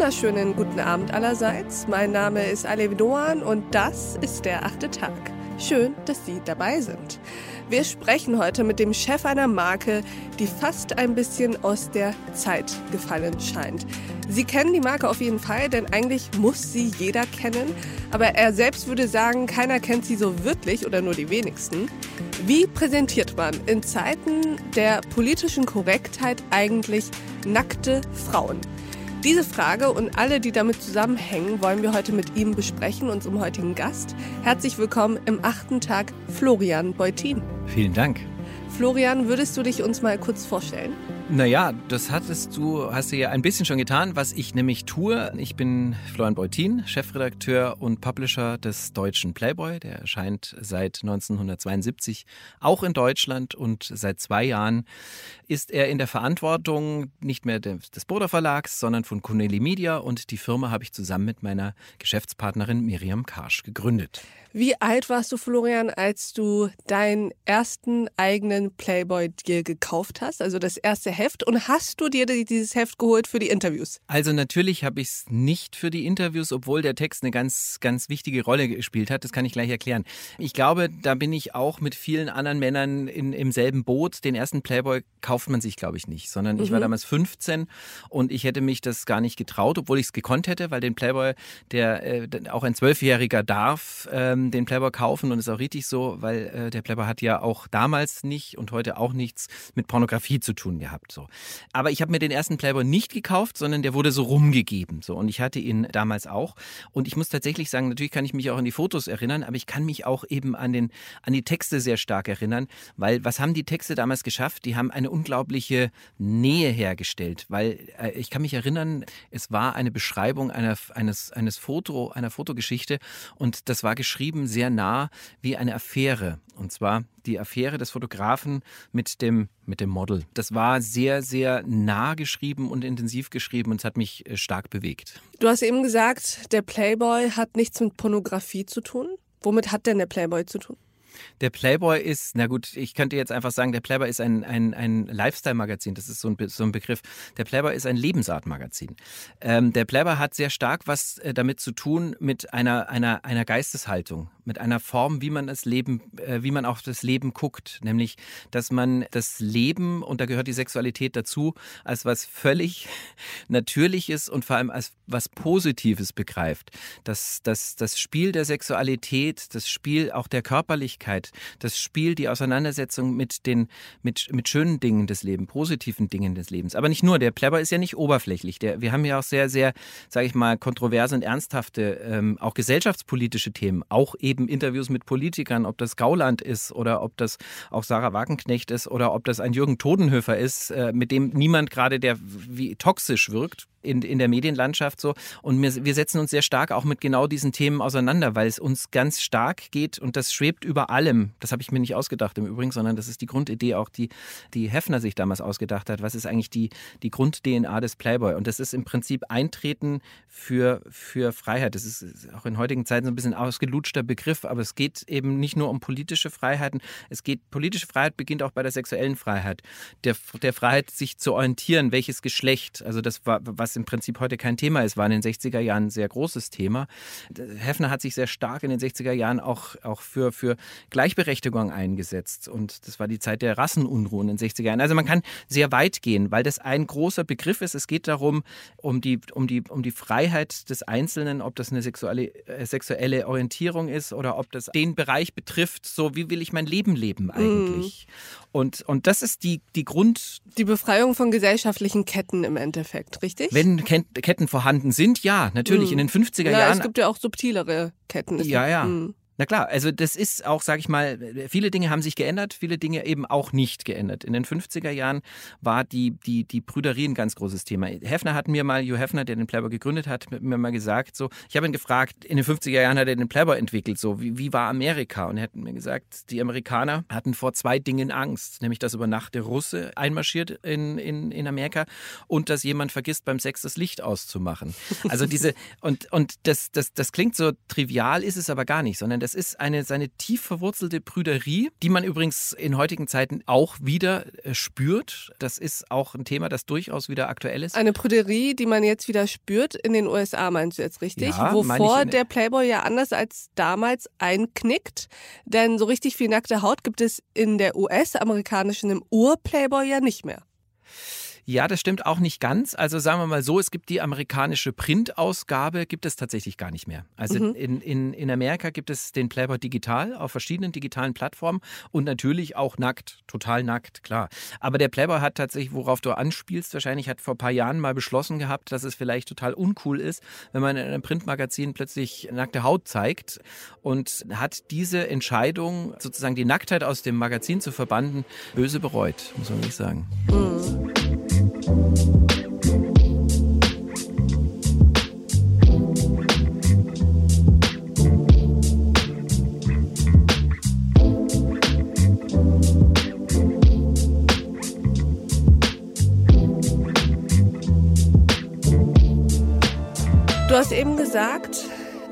wunderschönen guten Abend allerseits. Mein Name ist Alev Doan und das ist der achte Tag. Schön, dass Sie dabei sind. Wir sprechen heute mit dem Chef einer Marke, die fast ein bisschen aus der Zeit gefallen scheint. Sie kennen die Marke auf jeden Fall, denn eigentlich muss sie jeder kennen. Aber er selbst würde sagen, keiner kennt sie so wirklich oder nur die wenigsten. Wie präsentiert man in Zeiten der politischen Korrektheit eigentlich nackte Frauen? Diese Frage und alle, die damit zusammenhängen, wollen wir heute mit ihm besprechen, unserem heutigen Gast. Herzlich willkommen im achten Tag, Florian Beutin. Vielen Dank. Florian, würdest du dich uns mal kurz vorstellen? Naja, das hattest du, hast du ja ein bisschen schon getan, was ich nämlich tue. Ich bin Florian Beutin, Chefredakteur und Publisher des deutschen Playboy. Der erscheint seit 1972 auch in Deutschland und seit zwei Jahren ist er in der Verantwortung nicht mehr des Boda Verlags, sondern von Connelly Media und die Firma habe ich zusammen mit meiner Geschäftspartnerin Miriam Karsch gegründet. Wie alt warst du, Florian, als du deinen ersten eigenen Playboy dir gekauft hast? Also das erste Heft. Und hast du dir dieses Heft geholt für die Interviews? Also natürlich habe ich es nicht für die Interviews, obwohl der Text eine ganz, ganz wichtige Rolle gespielt hat. Das kann ich gleich erklären. Ich glaube, da bin ich auch mit vielen anderen Männern in, im selben Boot. Den ersten Playboy kauft man sich, glaube ich, nicht, sondern ich war mhm. damals 15 und ich hätte mich das gar nicht getraut, obwohl ich es gekonnt hätte, weil den Playboy, der äh, auch ein Zwölfjähriger darf, ähm, ähm, den Playboy kaufen und ist auch richtig so, weil äh, der Playboy hat ja auch damals nicht und heute auch nichts mit Pornografie zu tun gehabt. So. Aber ich habe mir den ersten Playboy nicht gekauft, sondern der wurde so rumgegeben. So. Und ich hatte ihn damals auch. Und ich muss tatsächlich sagen, natürlich kann ich mich auch an die Fotos erinnern, aber ich kann mich auch eben an, den, an die Texte sehr stark erinnern, weil was haben die Texte damals geschafft? Die haben eine unglaubliche Nähe hergestellt, weil äh, ich kann mich erinnern, es war eine Beschreibung einer, eines, eines Foto, einer Fotogeschichte und das war geschrieben beschrieben sehr nah wie eine Affäre. Und zwar die Affäre des Fotografen mit dem, mit dem Model. Das war sehr, sehr nah geschrieben und intensiv geschrieben und es hat mich äh, stark bewegt. Du hast eben gesagt, der Playboy hat nichts mit Pornografie zu tun. Womit hat denn der Playboy zu tun? Der Playboy ist, na gut, ich könnte jetzt einfach sagen, der Playboy ist ein, ein, ein Lifestyle-Magazin, das ist so ein, so ein Begriff. Der Playboy ist ein Lebensart-Magazin. Ähm, der Playboy hat sehr stark was äh, damit zu tun mit einer, einer, einer Geisteshaltung, mit einer Form, wie man das Leben, äh, wie man auf das Leben guckt. Nämlich, dass man das Leben, und da gehört die Sexualität dazu, als was völlig Natürliches und vor allem als was Positives begreift. Das, das, das Spiel der Sexualität, das Spiel auch der Körperlichkeit, das Spiel, die Auseinandersetzung mit den, mit, mit schönen Dingen des Lebens, positiven Dingen des Lebens. Aber nicht nur, der Plebber ist ja nicht oberflächlich. Der, wir haben ja auch sehr, sehr, sage ich mal, kontroverse und ernsthafte, ähm, auch gesellschaftspolitische Themen, auch eben eben Interviews mit Politikern, ob das Gauland ist oder ob das auch Sarah Wagenknecht ist oder ob das ein Jürgen Todenhöfer ist, äh, mit dem niemand gerade, der wie toxisch wirkt, in, in der Medienlandschaft so. Und wir, wir setzen uns sehr stark auch mit genau diesen Themen auseinander, weil es uns ganz stark geht und das schwebt über allem. Das habe ich mir nicht ausgedacht im Übrigen, sondern das ist die Grundidee auch, die, die Hefner sich damals ausgedacht hat. Was ist eigentlich die, die Grund-DNA des Playboy? Und das ist im Prinzip Eintreten für, für Freiheit. Das ist auch in heutigen Zeiten so ein bisschen ausgelutschter Begriff, aber es geht eben nicht nur um politische Freiheiten. Es geht, politische Freiheit beginnt auch bei der sexuellen Freiheit. Der, der Freiheit, sich zu orientieren, welches Geschlecht, also das was was im Prinzip heute kein Thema ist, war in den 60er Jahren ein sehr großes Thema. Hefner hat sich sehr stark in den 60er Jahren auch, auch für, für Gleichberechtigung eingesetzt. Und das war die Zeit der Rassenunruhen in den 60er Jahren. Also man kann sehr weit gehen, weil das ein großer Begriff ist. Es geht darum, um die, um die, um die Freiheit des Einzelnen, ob das eine sexuelle, äh, sexuelle Orientierung ist oder ob das den Bereich betrifft, so wie will ich mein Leben leben eigentlich. Mm. Und, und das ist die, die Grund. Die Befreiung von gesellschaftlichen Ketten im Endeffekt, richtig? Wenn Ketten vorhanden sind, ja, natürlich. Mm. In den 50er ja, Jahren. Es gibt ja auch subtilere Ketten. ja, ja. Mm. Na klar, also das ist auch, sage ich mal, viele Dinge haben sich geändert, viele Dinge eben auch nicht geändert. In den 50er Jahren war die, die, die Brüderie ein ganz großes Thema. Hefner hat mir mal, Jo Hefner, der den Playboy gegründet hat, mir mal gesagt, so, ich habe ihn gefragt, in den 50er Jahren hat er den Playboy entwickelt, so, wie, wie war Amerika? Und er hat mir gesagt, die Amerikaner hatten vor zwei Dingen Angst, nämlich, dass über Nacht der Russe einmarschiert in, in, in Amerika und dass jemand vergisst, beim Sex das Licht auszumachen. Also diese, und, und das, das, das klingt so trivial, ist es aber gar nicht, sondern das Das ist eine seine tief verwurzelte Prüderie, die man übrigens in heutigen Zeiten auch wieder äh, spürt. Das ist auch ein Thema, das durchaus wieder aktuell ist. Eine Prüderie, die man jetzt wieder spürt in den USA, meinst du jetzt richtig? Ja, Wovor der Playboy ja anders als damals einknickt. Denn so richtig viel nackte Haut gibt es in der US-amerikanischen im Ur-Playboy ja nicht mehr. Ja, das stimmt auch nicht ganz. Also sagen wir mal so, es gibt die amerikanische Printausgabe, gibt es tatsächlich gar nicht mehr. Also Mhm. in, in, in Amerika gibt es den Playboy digital auf verschiedenen digitalen Plattformen und natürlich auch nackt, total nackt, klar. Aber der Playboy hat tatsächlich, worauf du anspielst, wahrscheinlich hat vor ein paar Jahren mal beschlossen gehabt, dass es vielleicht total uncool ist, wenn man in einem Printmagazin plötzlich nackte Haut zeigt und hat diese Entscheidung, sozusagen die Nacktheit aus dem Magazin zu verbannen, böse bereut, muss man wirklich sagen. Du gesagt,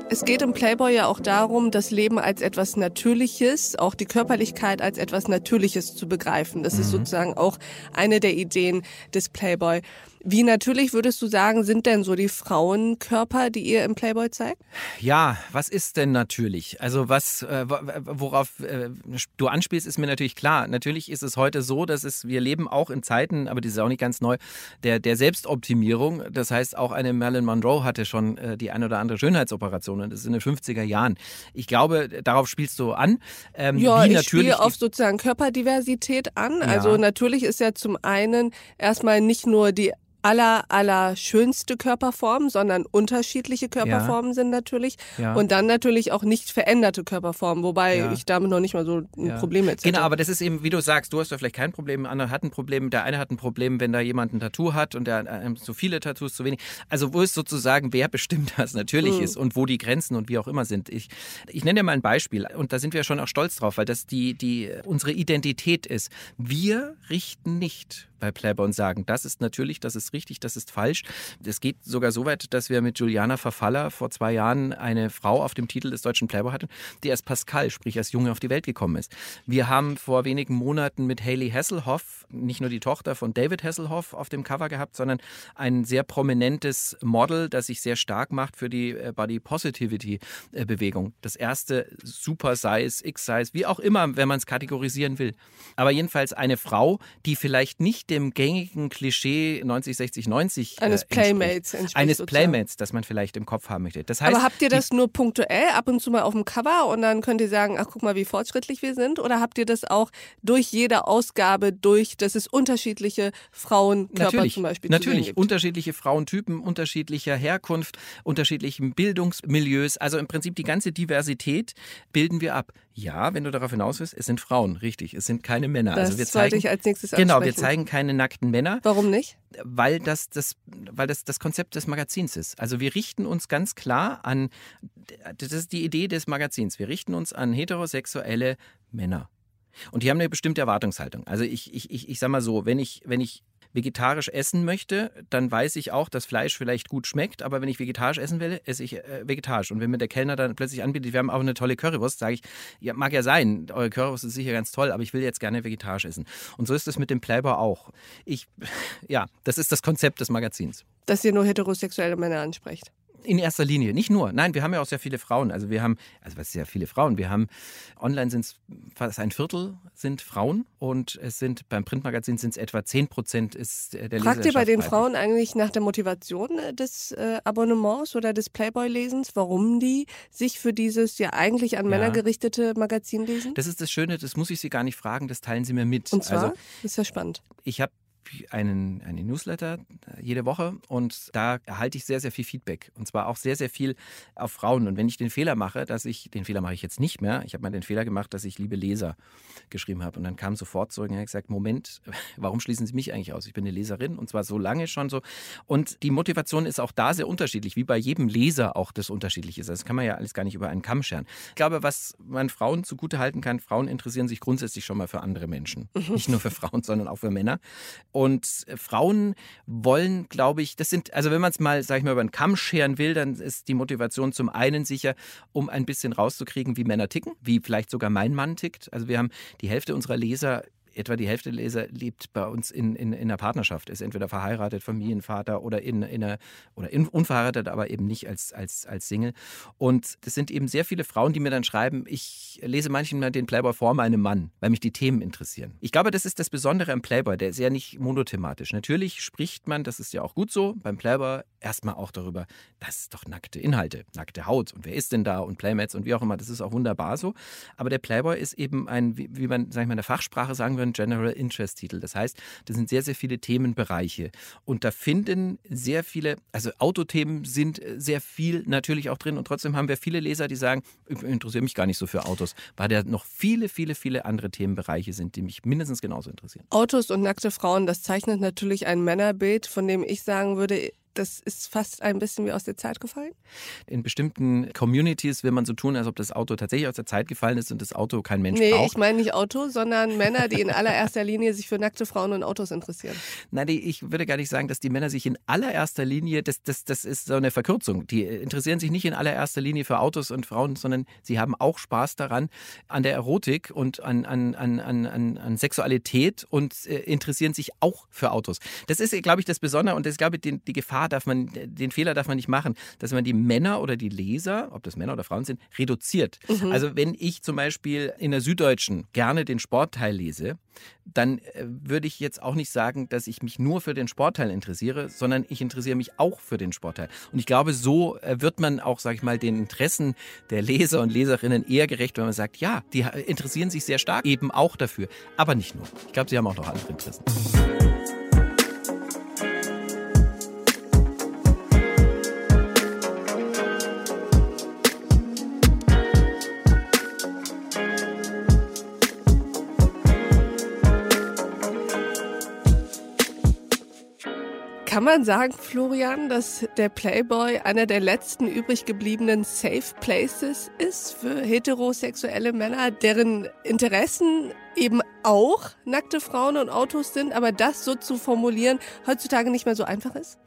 es geht im Playboy ja auch darum, das Leben als etwas Natürliches, auch die Körperlichkeit als etwas Natürliches zu begreifen. Das ist sozusagen auch eine der Ideen des Playboy. Wie natürlich würdest du sagen, sind denn so die Frauenkörper, die ihr im Playboy zeigt? Ja, was ist denn natürlich? Also was, äh, wo- worauf äh, du anspielst, ist mir natürlich klar. Natürlich ist es heute so, dass es, wir leben auch in Zeiten, aber die ist auch nicht ganz neu, der, der Selbstoptimierung. Das heißt, auch eine Marilyn Monroe hatte schon äh, die ein oder andere Schönheitsoperation und das ist in den 50er Jahren. Ich glaube, darauf spielst du an. Ähm, Ja, ich natürlich spiele auf sozusagen Körperdiversität an. Ja. Also natürlich ist ja zum einen erstmal nicht nur die aller, aller schönste Körperform, sondern unterschiedliche Körperformen sind natürlich. Ja. Und dann natürlich auch nicht veränderte Körperformen, wobei Ja. ich damit noch nicht mal so ein Ja. Problem jetzt hätte. Genau, aber das ist eben, wie du sagst, du hast da vielleicht kein Problem, der andere hat ein Problem, der eine hat ein Problem, wenn da jemand ein Tattoo hat und der äh, zu viele Tattoos, zu wenig. Also wo ist sozusagen, wer bestimmt das natürlich ist und wo die Grenzen und wie auch immer sind. Ich, ich nenne dir mal ein Beispiel und da sind wir schon auch stolz drauf, weil das die, die unsere Identität ist. Wir richten nicht bei Playboy und sagen, das ist natürlich, das ist richtig, das ist falsch. Es geht sogar so weit, dass wir mit Juliana Verfaller vor zwei Jahren eine Frau auf dem Titel des deutschen Playboy hatten, die als Pascal, sprich als Junge auf die Welt gekommen ist. Wir haben vor wenigen Monaten mit Hayley Hasselhoff nicht nur die Tochter von David Hasselhoff auf dem Cover gehabt, sondern ein sehr prominentes Model, das sich sehr stark macht für die äh, Body Positivity äh, Bewegung. Das erste Super Size, X-Size, wie auch immer, wenn man es kategorisieren will. Aber jedenfalls eine Frau, die vielleicht nicht dem gängigen Klischee 90, 60, 90 Eines äh. Playmates entspricht Eines sozusagen. Playmates, das man vielleicht im Kopf haben möchte. Das heißt, aber habt ihr das nur punktuell ab und zu mal auf dem Cover und dann könnt ihr sagen, ach guck mal, wie fortschrittlich wir sind? Oder habt ihr das auch durch jede Ausgabe, durch, dass es unterschiedliche Frauenkörper Natürlich, zum Beispiel natürlich. gibt? Unterschiedliche Frauentypen, unterschiedlicher Herkunft, unterschiedlichen Bildungsmilieus. Also im Prinzip die ganze Diversität bilden wir ab. Ja, wenn du darauf hinaus willst, es sind Frauen, richtig. Es sind keine Männer. Das also wir zeigen, ich als nächstes Genau, wir ansprechen. zeigen keine nackten Männer, Warum nicht? weil das das, weil das das Konzept des Magazins ist. Also wir richten uns ganz klar an, das ist die Idee des Magazins. Wir richten uns an heterosexuelle Männer. Und die haben eine bestimmte Erwartungshaltung. Also ich, ich, ich, ich sag mal so, wenn ich, wenn ich vegetarisch essen möchte, dann weiß ich auch, dass Fleisch vielleicht gut schmeckt, aber wenn ich vegetarisch essen will, esse ich äh, vegetarisch. Und wenn mir der Kellner dann plötzlich anbietet, wir haben auch eine tolle Currywurst, sage ich, ja, mag ja sein, eure Currywurst ist sicher ganz toll, aber ich will jetzt gerne vegetarisch essen. Und so ist es mit dem Playboy auch. Ich, ja, das ist das Konzept des Magazins. Dass ihr nur heterosexuelle Männer ansprecht. In erster Linie, nicht nur. Nein, wir haben ja auch sehr viele Frauen. Also wir haben, also was ist sehr viele Frauen. Wir haben, online sind es fast ein Viertel sind Frauen und es sind, beim Printmagazin sind es etwa 10 Prozent ist der Fragt ihr bei den. Frauen eigentlich nach der Motivation äh, des äh, Abonnements oder des Playboy-Lesens, warum die sich für dieses ja eigentlich an Ja. Männer gerichtete Magazin lesen? Das ist das Schöne, das muss ich Sie gar nicht fragen, das teilen Sie mir mit. Und zwar, Also das ist ja spannend. ich habe einen, einen Newsletter äh, jede Woche und da erhalte ich sehr, sehr viel Feedback. Und zwar auch sehr, sehr viel auf Frauen. Und wenn ich den Fehler mache, dass ich, den Fehler mache ich jetzt nicht mehr, ich habe mal den Fehler gemacht, dass ich liebe Leser geschrieben habe. Und dann kam sofort zurück und hat gesagt, Moment, warum schließen Sie mich eigentlich aus? Ich bin eine Leserin und zwar so lange schon so. Und die Motivation ist auch da sehr unterschiedlich, wie bei jedem Leser auch das unterschiedlich ist. Das kann man ja alles gar nicht über einen Kamm scheren. Ich glaube, was man Frauen zugute halten kann, Frauen interessieren sich grundsätzlich schon mal für andere Menschen. Nicht nur für Frauen, sondern auch für Männer. Und äh, Frauen wollen, glaube ich, das sind, also wenn man es mal, sag ich mal, über den Kamm scheren will, dann ist die Motivation zum einen sicher, um ein bisschen rauszukriegen, wie Männer ticken, wie vielleicht sogar mein Mann tickt. Also wir haben die Hälfte unserer Leser etwa die Hälfte der Leser lebt bei uns in, in, in einer Partnerschaft, ist entweder verheiratet, Familienvater oder in, in einer oder in, unverheiratet, aber eben nicht als, als, als Single. Und das sind eben sehr viele Frauen, die mir dann schreiben, ich lese manchmal den Playboy vor meinem Mann, weil mich die Themen interessieren. Ich glaube, das ist das Besondere am Playboy, der ist ja nicht monothematisch. Natürlich spricht man, das ist ja auch gut so, beim Playboy erstmal auch darüber, das ist doch nackte Inhalte, nackte Haut und wer ist denn da und Playmates und wie auch immer, das ist auch wunderbar so. Aber der Playboy ist eben ein, wie, wie man, sag ich mal, in der Fachsprache sagen würde, ein General Interest Titel. Das heißt, das sind sehr, sehr viele Themenbereiche und da finden sehr viele, also Autothemen sind sehr viel natürlich auch drin und trotzdem haben wir viele Leser, die sagen, ich interessiere mich gar nicht so für Autos, weil da noch viele, viele, viele andere Themenbereiche sind, die mich mindestens genauso interessieren. Autos und nackte Frauen, das zeichnet natürlich ein Männerbild, von dem ich sagen würde, das ist fast ein bisschen wie aus der Zeit gefallen? In bestimmten Communities will man so tun, als ob das Auto tatsächlich aus der Zeit gefallen ist und das Auto kein Mensch nee, braucht. Nee, ich meine nicht Auto, sondern Männer, die in allererster Linie sich für nackte Frauen und Autos interessieren. Nein, ich würde gar nicht sagen, dass die Männer sich in allererster Linie, das, das, das ist so eine Verkürzung, die interessieren sich nicht in allererster Linie für Autos und Frauen, sondern sie haben auch Spaß daran, an der Erotik und an, an, an, an, an Sexualität und äh, interessieren sich auch für Autos. Das ist, glaube ich, das Besondere und das ist, glaube ich, die, die Gefahr darf man, den Fehler darf man nicht machen, dass man die Männer oder die Leser, ob das Männer oder Frauen sind, reduziert. Mhm. Also wenn ich zum Beispiel in der Süddeutschen gerne den Sportteil lese, dann äh, würde ich jetzt auch nicht sagen, dass ich mich nur für den Sportteil interessiere, sondern ich interessiere mich auch für den Sportteil. Und ich glaube, so äh, wird man auch, sage ich mal, den Interessen der Leser und Leserinnen eher gerecht, wenn man sagt, ja, die interessieren sich sehr stark eben auch dafür, aber nicht nur. Ich glaube, sie haben auch noch andere Interessen. Man sagen, Florian, dass der Playboy einer der letzten übrig gebliebenen Safe Places ist für heterosexuelle Männer, deren Interessen eben auch nackte Frauen und Autos sind, aber das so zu formulieren heutzutage nicht mehr so einfach ist?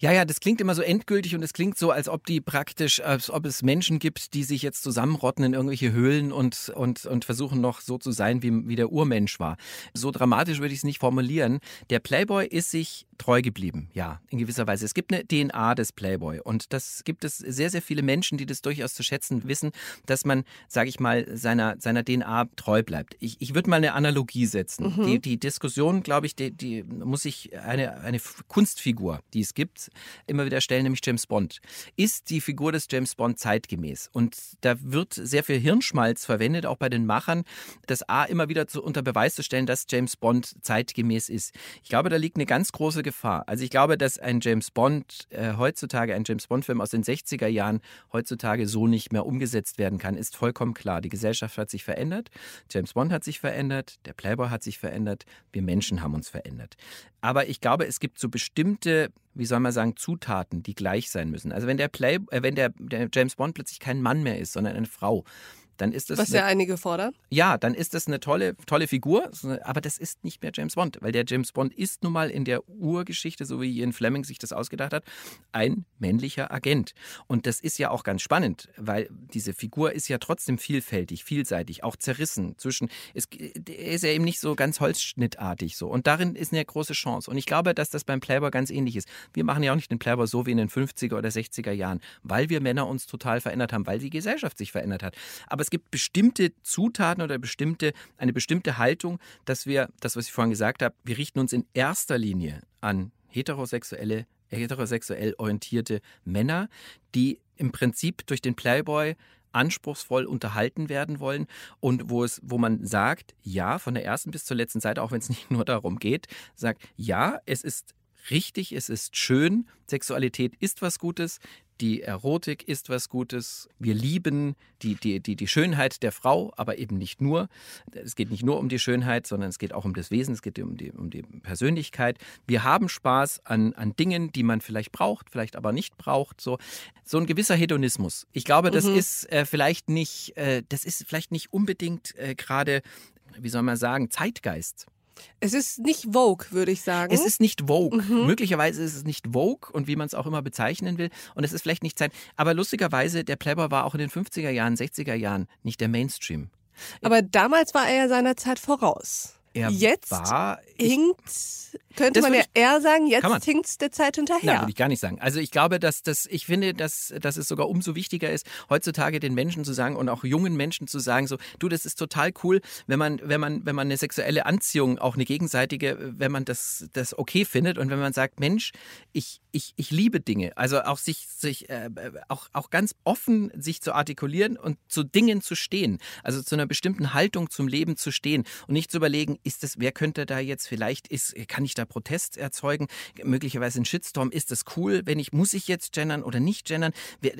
Ja, ja, das klingt immer so endgültig und es klingt so, als ob die praktisch, als ob es Menschen gibt, die sich jetzt zusammenrotten in irgendwelche Höhlen und, und, und versuchen noch so zu sein, wie, wie der Urmensch war. So dramatisch würde ich es nicht formulieren. Der Playboy ist sich treu geblieben, ja, in gewisser Weise. Es gibt eine DNA des Playboy und das gibt es sehr, sehr viele Menschen, die das durchaus zu schätzen wissen, dass man, sage ich mal, seiner, seiner DNA treu bleibt. Ich, ich würde mal eine Analogie setzen. Mhm. Die, die Diskussion, glaube ich, die, die muss sich eine, eine Kunstfigur, die es gibt, immer wieder stellen, nämlich James Bond. Ist die Figur des James Bond zeitgemäß? Und da wird sehr viel Hirnschmalz verwendet, auch bei den Machern, das A immer wieder zu, unter Beweis zu stellen, dass James Bond zeitgemäß ist. Ich glaube, da liegt eine ganz große Gefahr. Also ich glaube, dass ein James Bond äh, heutzutage, ein James Bond-Film aus den 60er Jahren heutzutage so nicht mehr umgesetzt werden kann, ist vollkommen klar. Die Gesellschaft hat sich verändert, James Bond hat sich verändert, der Playboy hat sich verändert, wir Menschen haben uns verändert. Aber ich glaube, es gibt so bestimmte wie soll man sagen, Zutaten, die gleich sein müssen. Also wenn der Play, äh, wenn der, der James Bond plötzlich kein Mann mehr ist, sondern eine Frau, dann ist das. Was ja einige fordern. Ja, dann ist das eine tolle, tolle Figur, aber das ist nicht mehr James Bond, weil der James Bond ist nun mal in der Urgeschichte, so wie Ian Fleming sich das ausgedacht hat, ein männlicher Agent. Und das ist ja auch ganz spannend, weil diese Figur ist ja trotzdem vielfältig, vielseitig, auch zerrissen zwischen, es, er ist ja eben nicht so ganz holzschnittartig so. Und darin ist eine große Chance. Und ich glaube, dass das beim Playboy ganz ähnlich ist. Wir machen ja auch nicht den Playboy so wie in den 50er oder 60er Jahren, weil wir Männer uns total verändert haben, weil die Gesellschaft sich verändert hat. Aber es gibt bestimmte Zutaten oder bestimmte, eine bestimmte Haltung, dass wir, das, was ich vorhin gesagt habe, wir richten uns in erster Linie an heterosexuelle, heterosexuell orientierte Männer, die im Prinzip durch den Playboy anspruchsvoll unterhalten werden wollen und wo es, wo man sagt, ja, von der ersten bis zur letzten Seite, auch wenn es nicht nur darum geht, sagt, ja, es ist richtig, es ist schön, Sexualität ist was Gutes, die Erotik ist was Gutes. Wir lieben die, die, die, die Schönheit der Frau, aber eben nicht nur. Es geht nicht nur um die Schönheit, sondern es geht auch um das Wesen, es geht um die, um die Persönlichkeit. Wir haben Spaß an, an Dingen, die man vielleicht braucht, vielleicht aber nicht braucht. So, so ein gewisser Hedonismus. Ich glaube, das mhm. ist äh, vielleicht nicht, äh, das ist vielleicht nicht unbedingt äh, gerade, wie soll man sagen, Zeitgeist. Es ist nicht Vogue, würde ich sagen. Es ist nicht Vogue. Mhm. Möglicherweise ist es nicht Vogue und wie man es auch immer bezeichnen will. Und es ist vielleicht nicht Zeit. Aber lustigerweise, der Playboy war auch in den 50er Jahren, 60er Jahren nicht der Mainstream. Aber damals war er ja seiner Zeit voraus. Er jetzt war, hinkt, könnte man ja eher sagen, jetzt hinkt es der Zeit hinterher. Nein, würde ich gar nicht sagen. Also ich glaube, dass das, ich finde, dass, dass es sogar umso wichtiger ist, heutzutage den Menschen zu sagen und auch jungen Menschen zu sagen, so, du, das ist total cool, wenn man, wenn man, wenn man eine sexuelle Anziehung, auch eine gegenseitige, wenn man das, das okay findet und wenn man sagt, Mensch, ich, ich, ich liebe Dinge. Also auch sich, sich äh, auch, auch ganz offen sich zu artikulieren und zu Dingen zu stehen. Also zu einer bestimmten Haltung zum Leben zu stehen und nicht zu überlegen, ist das, wer könnte da jetzt vielleicht, ist, kann ich da Protest erzeugen? Möglicherweise ein Shitstorm, ist das cool, wenn ich, muss ich jetzt gendern oder nicht gendern?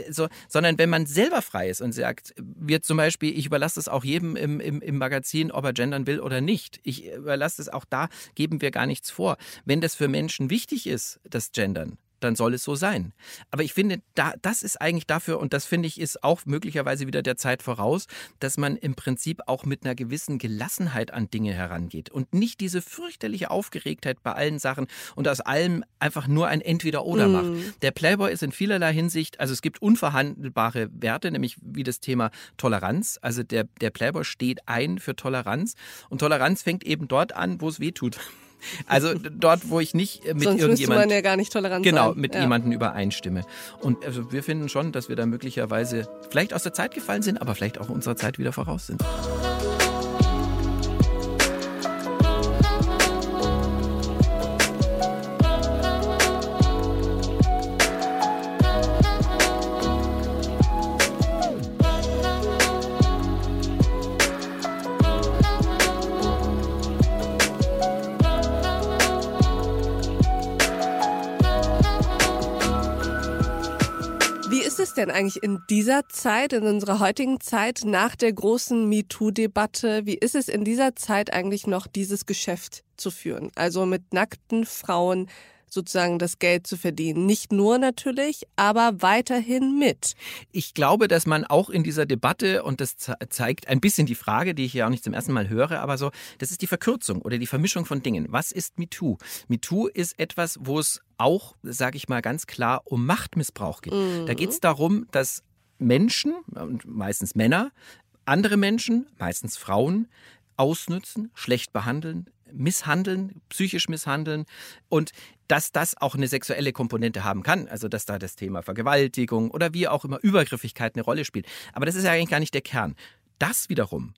So, sondern wenn man selber frei ist und sagt, wir zum Beispiel, ich überlasse es auch jedem im, im, im Magazin, ob er gendern will oder nicht. Ich überlasse es auch da, geben wir gar nichts vor. Wenn das für Menschen wichtig ist, das Gendern, dann soll es so sein. Aber ich finde, da, das ist eigentlich dafür, und das finde ich, ist auch möglicherweise wieder der Zeit voraus, dass man im Prinzip auch mit einer gewissen Gelassenheit an Dinge herangeht und nicht diese fürchterliche Aufgeregtheit bei allen Sachen und aus allem einfach nur ein Entweder-Oder mm. macht. Der Playboy ist in vielerlei Hinsicht, also es gibt unverhandelbare Werte, nämlich wie das Thema Toleranz. Also der, der Playboy steht ein für Toleranz und Toleranz fängt eben dort an, wo es weh tut. Also dort, wo ich nicht mit Sonst irgendjemand man ja gar nicht tolerant genau sein. mit ja. jemandem übereinstimme. Und also wir finden schon, dass wir da möglicherweise vielleicht aus der Zeit gefallen sind, aber vielleicht auch unserer Zeit wieder voraus sind. Denn eigentlich in dieser Zeit, in unserer heutigen Zeit, nach der großen MeToo-Debatte, wie ist es in dieser Zeit eigentlich noch, dieses Geschäft zu führen? Also mit nackten Frauen sozusagen das Geld zu verdienen. Nicht nur natürlich, aber weiterhin mit. Ich glaube, dass man auch in dieser Debatte, und das zeigt ein bisschen die Frage, die ich ja auch nicht zum ersten Mal höre, aber so, das ist die Verkürzung oder die Vermischung von Dingen. Was ist MeToo? MeToo ist etwas, wo es auch, sage ich mal ganz klar, um Machtmissbrauch geht. Mhm. Da geht es darum, dass Menschen, meistens Männer, andere Menschen, meistens Frauen, ausnützen, schlecht behandeln, misshandeln, psychisch misshandeln und dass das auch eine sexuelle Komponente haben kann, also dass da das Thema Vergewaltigung oder wie auch immer Übergriffigkeit eine Rolle spielt. Aber das ist ja eigentlich gar nicht der Kern. Das wiederum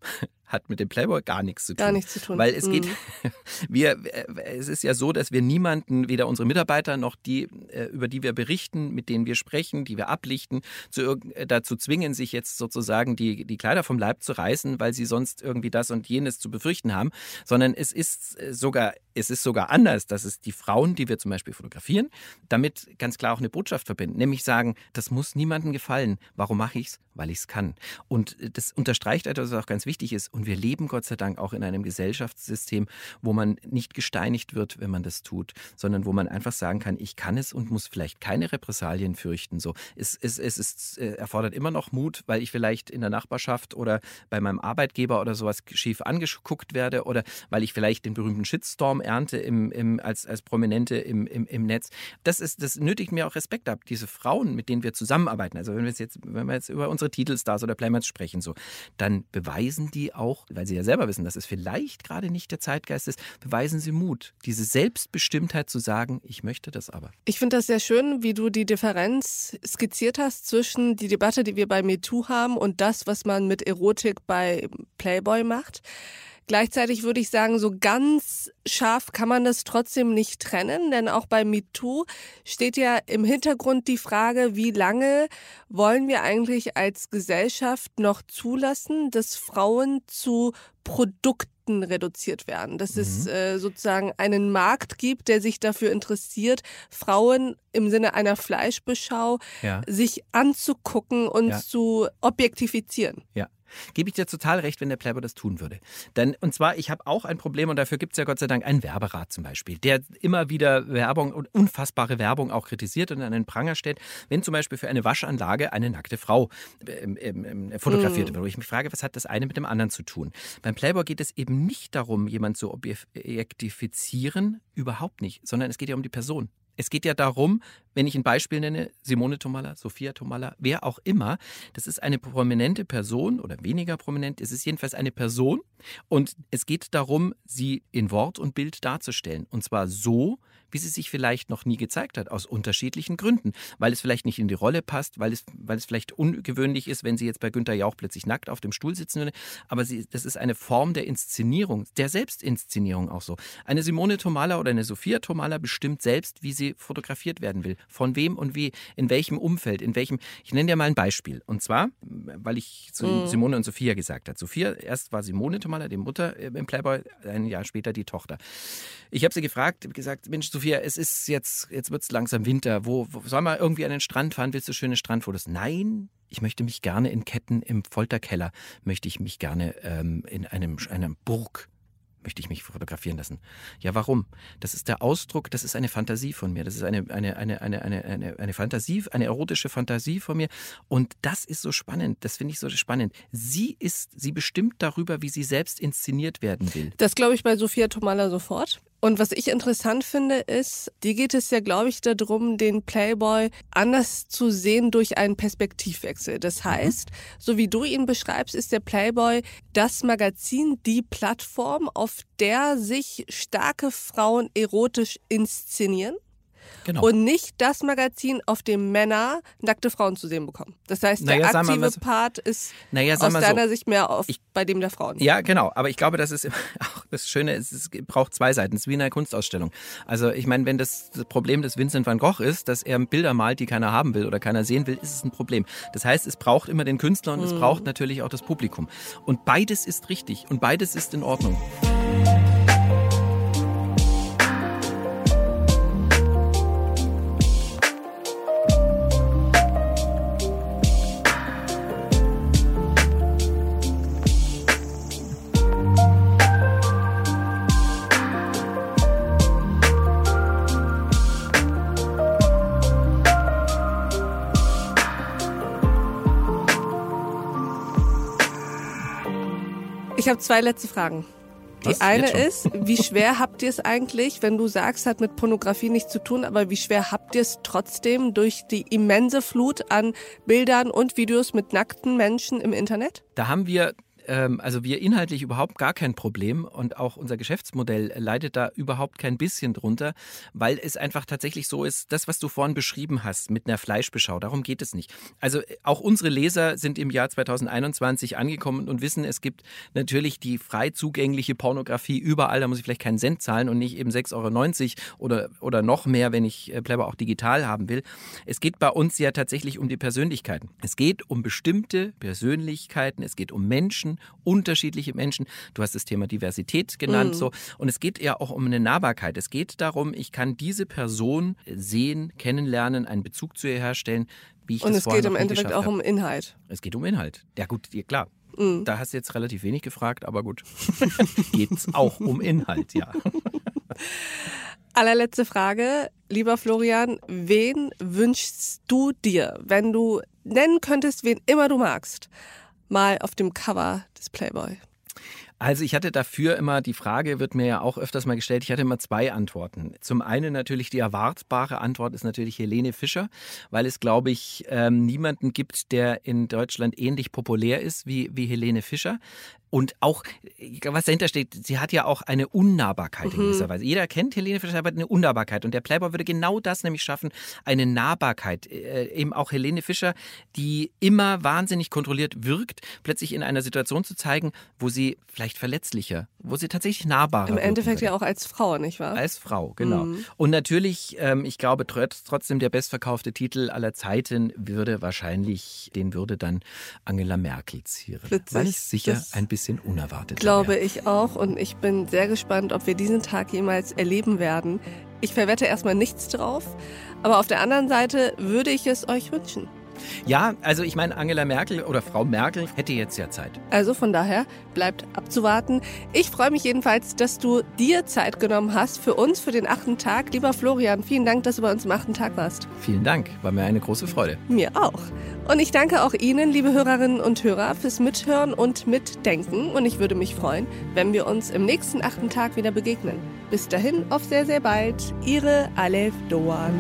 hat mit dem Playboy gar nichts zu tun. Gar nichts zu tun. Weil es geht, mhm. wir, es ist ja so, dass wir niemanden, weder unsere Mitarbeiter noch die, äh, über die wir berichten, mit denen wir sprechen, die wir ablichten, zu, äh, dazu zwingen, sich jetzt sozusagen die, die Kleider vom Leib zu reißen, weil sie sonst irgendwie das und jenes zu befürchten haben, sondern es ist äh, sogar, es ist sogar anders, dass es die Frauen, die wir zum Beispiel fotografieren, damit ganz klar auch eine Botschaft verbinden, nämlich sagen, das muss niemandem gefallen. Warum mache ich es? Weil ich es kann. Und das unterstreicht etwas, was auch ganz wichtig ist. Und wir leben Gott sei Dank auch in einem Gesellschaftssystem, wo man nicht gesteinigt wird, wenn man das tut, sondern wo man einfach sagen kann, ich kann es und muss vielleicht keine Repressalien fürchten. So, es, es, es ist, äh, erfordert immer noch Mut, weil ich vielleicht in der Nachbarschaft oder bei meinem Arbeitgeber oder sowas schief angeguckt werde oder weil ich vielleicht den berühmten Shitstorm ernte im, im, als, als Prominente im, im, im Netz. Das, ist, das nötigt mir auch Respekt ab. Diese Frauen, mit denen wir zusammenarbeiten, also wenn wir jetzt, wenn wir jetzt über unsere Titelstars oder Playmates sprechen, so, dann beweisen die auch auch, weil sie ja selber wissen, dass es vielleicht gerade nicht der Zeitgeist ist, beweisen sie Mut, diese Selbstbestimmtheit zu sagen, ich möchte das aber. Ich finde das sehr schön, wie du die Differenz skizziert hast zwischen die Debatte, die wir bei MeToo haben und das, was man mit Erotik bei Playboy macht. Gleichzeitig würde ich sagen, so ganz scharf kann man das trotzdem nicht trennen, denn auch bei MeToo steht ja im Hintergrund die Frage, wie lange wollen wir eigentlich als Gesellschaft noch zulassen, dass Frauen zu Produkten reduziert werden, dass mhm. es äh, sozusagen einen Markt gibt, der sich dafür interessiert, Frauen im Sinne einer Fleischbeschau ja. sich anzugucken und ja. zu objektifizieren. Ja. Gebe ich dir total recht, wenn der Playboy das tun würde. Denn, und zwar, ich habe auch ein Problem und dafür gibt es ja Gott sei Dank einen Werberat zum Beispiel, der immer wieder Werbung und unfassbare Werbung auch kritisiert und an den Pranger stellt, wenn zum Beispiel für eine Waschanlage eine nackte Frau ähm, ähm, fotografiert mm. wird. Wo ich mich frage, was hat das eine mit dem anderen zu tun? Beim Playboy geht es eben nicht darum, jemanden zu objektifizieren, überhaupt nicht, sondern es geht ja um die Person. Es geht ja darum, wenn ich ein Beispiel nenne, Simone Tomalla, Sophia Tomalla, wer auch immer, das ist eine prominente Person oder weniger prominent, es ist jedenfalls eine Person und es geht darum, sie in Wort und Bild darzustellen. Und zwar so, wie sie sich vielleicht noch nie gezeigt hat, aus unterschiedlichen Gründen. Weil es vielleicht nicht in die Rolle passt, weil es, weil es vielleicht ungewöhnlich ist, wenn sie jetzt bei Günter Jauch plötzlich nackt auf dem Stuhl sitzen würde. Aber sie, das ist eine Form der Inszenierung, der Selbstinszenierung auch so. Eine Simone Tomala oder eine Sophia Tomala bestimmt selbst, wie sie fotografiert werden will. Von wem und wie, in welchem Umfeld, in welchem. Ich nenne dir mal ein Beispiel. Und zwar, weil ich zu mhm. Simone und Sophia gesagt habe. Sophia, erst war Simone Tomala, die Mutter äh, im Playboy, ein Jahr später die Tochter. Ich habe sie gefragt, gesagt, Mensch, Sophia, es ist jetzt, jetzt wird es langsam Winter. Wo, wo soll man irgendwie an den Strand fahren? Willst du schöne Strandfotos? Nein, ich möchte mich gerne in Ketten im Folterkeller, möchte ich mich gerne ähm, in einem, einer Burg möchte ich mich fotografieren lassen. Ja, warum? Das ist der Ausdruck, das ist eine Fantasie von mir. Das ist eine, eine, eine, eine, eine, eine, eine Fantasie, eine erotische Fantasie von mir. Und das ist so spannend. Das finde ich so spannend. Sie ist, sie bestimmt darüber, wie sie selbst inszeniert werden will. Das glaube ich bei Sophia Tomala sofort. Und was ich interessant finde, ist, dir geht es ja, glaube ich, darum, den Playboy anders zu sehen durch einen Perspektivwechsel. Das mhm. heißt, mhm. so wie du ihn beschreibst, ist der Playboy das Magazin, die Plattform, auf der sich starke Frauen erotisch inszenieren. Genau. Und nicht das Magazin, auf dem Männer nackte Frauen zu sehen bekommen. Das heißt, der naja, aktive so, Part ist naja, aus deiner so, Sicht mehr auf, ich, bei dem der Frauen. Ja, genau. Aber ich glaube, das ist auch das Schöne, ist, es braucht zwei Seiten. Es ist wie in einer Kunstausstellung. Also ich meine, wenn das, das Problem des Vincent van Gogh ist, dass er Bilder malt, die keiner haben will oder keiner sehen will, ist es ein Problem. Das heißt, es braucht immer den Künstler und mhm. es braucht natürlich auch das Publikum. Und beides ist richtig und beides ist in Ordnung. Habe zwei letzte Fragen. Die Was? eine ist, wie schwer habt ihr es eigentlich, wenn du sagst, hat mit Pornografie nichts zu tun, aber wie schwer habt ihr es trotzdem durch die immense Flut an Bildern und Videos mit nackten Menschen im Internet? Da haben wir also wir inhaltlich überhaupt gar kein Problem und auch unser Geschäftsmodell leidet da überhaupt kein bisschen drunter, weil es einfach tatsächlich so ist, das, was du vorhin beschrieben hast mit einer Fleischbeschau, darum geht es nicht. Also äh, auch unsere Leser sind im Jahr 2021 angekommen und wissen, es gibt natürlich die frei zugängliche Pornografie überall, da muss ich vielleicht keinen Cent zahlen und nicht eben 6,90 Euro oder, oder noch mehr, wenn ich äh, Playboy auch digital haben will. Es geht bei uns ja tatsächlich um die Persönlichkeiten. Es geht um bestimmte Persönlichkeiten, es geht um Menschen, unterschiedliche Menschen. Du hast das Thema Diversität genannt. Mhm. So. Und es geht ja auch um eine Nahbarkeit. Es geht darum, ich kann diese Person sehen, kennenlernen, einen Bezug zu ihr herstellen, wie ich Und das es geht im Endeffekt auch um Inhalt. Es geht um Inhalt. Ja gut, klar. Mhm. Da hast du jetzt relativ wenig gefragt, aber gut. geht es auch um Inhalt, ja. Allerletzte Frage, lieber Florian, wen wünschst du dir, wenn du nennen könntest, wen immer du magst, mal auf dem Cover des Playboy? Also ich hatte dafür immer, die Frage wird mir ja auch öfters mal gestellt, ich hatte immer zwei Antworten. Zum einen natürlich die erwartbare Antwort ist natürlich Helene Fischer, weil es, glaube ich, ähm, niemanden gibt, der in Deutschland ähnlich populär ist wie, wie Helene Fischer. Und auch, was dahinter steht, sie hat ja auch eine Unnahbarkeit mhm. in gewisser Weise. Jeder kennt Helene Fischer, aber eine Unnahbarkeit. Und der Playboy würde genau das nämlich schaffen, eine Nahbarkeit. Äh, eben auch Helene Fischer, die immer wahnsinnig kontrolliert wirkt, plötzlich in einer Situation zu zeigen, wo sie vielleicht verletzlicher, wo sie tatsächlich nahbarer Im Endeffekt ja auch als Frau, nicht wahr? Als Frau, genau. Mhm. Und natürlich, ähm, ich glaube trotzdem, der bestverkaufte Titel aller Zeiten würde wahrscheinlich, den würde dann Angela Merkel zieren. Witzig. Weil es sicher ein bisschen unerwartet. Glaube ich auch und ich bin sehr gespannt, ob wir diesen Tag jemals erleben werden. Ich verwette erstmal nichts drauf, aber auf der anderen Seite würde ich es euch wünschen. Ja, also ich meine, Angela Merkel oder Frau Merkel hätte jetzt ja Zeit. Also von daher bleibt abzuwarten. Ich freue mich jedenfalls, dass du dir Zeit genommen hast für uns, für den achten Tag. Lieber Florian, vielen Dank, dass du bei uns am achten Tag warst. Vielen Dank, war mir eine große Freude. Mir auch. Und ich danke auch Ihnen, liebe Hörerinnen und Hörer, fürs Mithören und Mitdenken. Und ich würde mich freuen, wenn wir uns im nächsten achten Tag wieder begegnen. Bis dahin, auf sehr, sehr bald. Ihre Alef Doan.